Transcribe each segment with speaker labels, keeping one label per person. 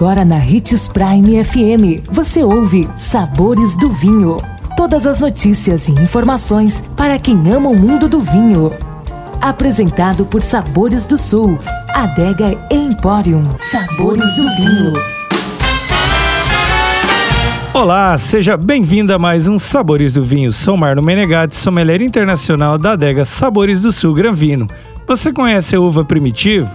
Speaker 1: Agora na Ritz Prime FM, você ouve Sabores do Vinho. Todas as notícias e informações para quem ama o mundo do vinho. Apresentado por Sabores do Sul, Adega Emporium. Sabores do Vinho.
Speaker 2: Olá, seja bem-vindo a mais um Sabores do Vinho. Sou Marno Menegatti, sommelier internacional da adega Sabores do Sul Gran Vino. Você conhece a uva Primitivo?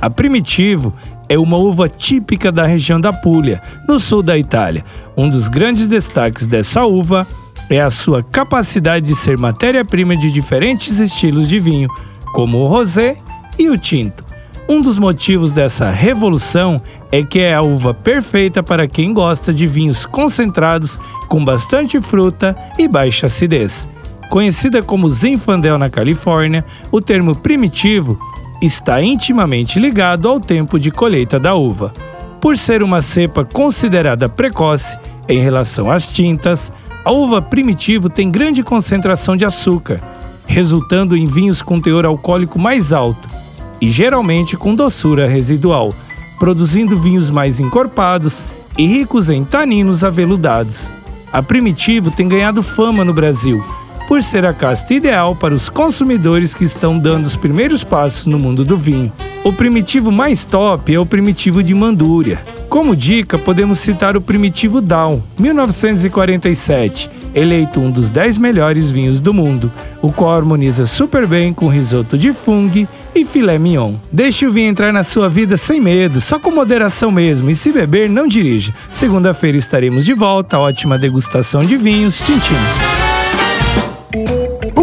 Speaker 2: A Primitivo é uma uva típica da região da Puglia, no sul da Itália. Um dos grandes destaques dessa uva é a sua capacidade de ser matéria-prima de diferentes estilos de vinho, como o rosé e o tinto. Um dos motivos dessa revolução é que é a uva perfeita para quem gosta de vinhos concentrados com bastante fruta e baixa acidez. Conhecida como Zinfandel na Califórnia, o termo primitivo está intimamente ligado ao tempo de colheita da uva. Por ser uma cepa considerada precoce em relação às tintas, a uva primitivo tem grande concentração de açúcar, resultando em vinhos com teor alcoólico mais alto e geralmente com doçura residual, produzindo vinhos mais encorpados e ricos em taninos aveludados. A Primitivo tem ganhado fama no Brasil por ser a casta ideal para os consumidores que estão dando os primeiros passos no mundo do vinho. O primitivo mais top é o primitivo de Mandúria. Como dica, podemos citar o Primitivo Down, 1947, eleito um dos 10 melhores vinhos do mundo, o qual harmoniza super bem com risoto de fungo e filé mignon. Deixe o vinho entrar na sua vida sem medo, só com moderação mesmo, e se beber, não dirija. Segunda-feira estaremos de volta, ótima degustação de vinhos, Tintim.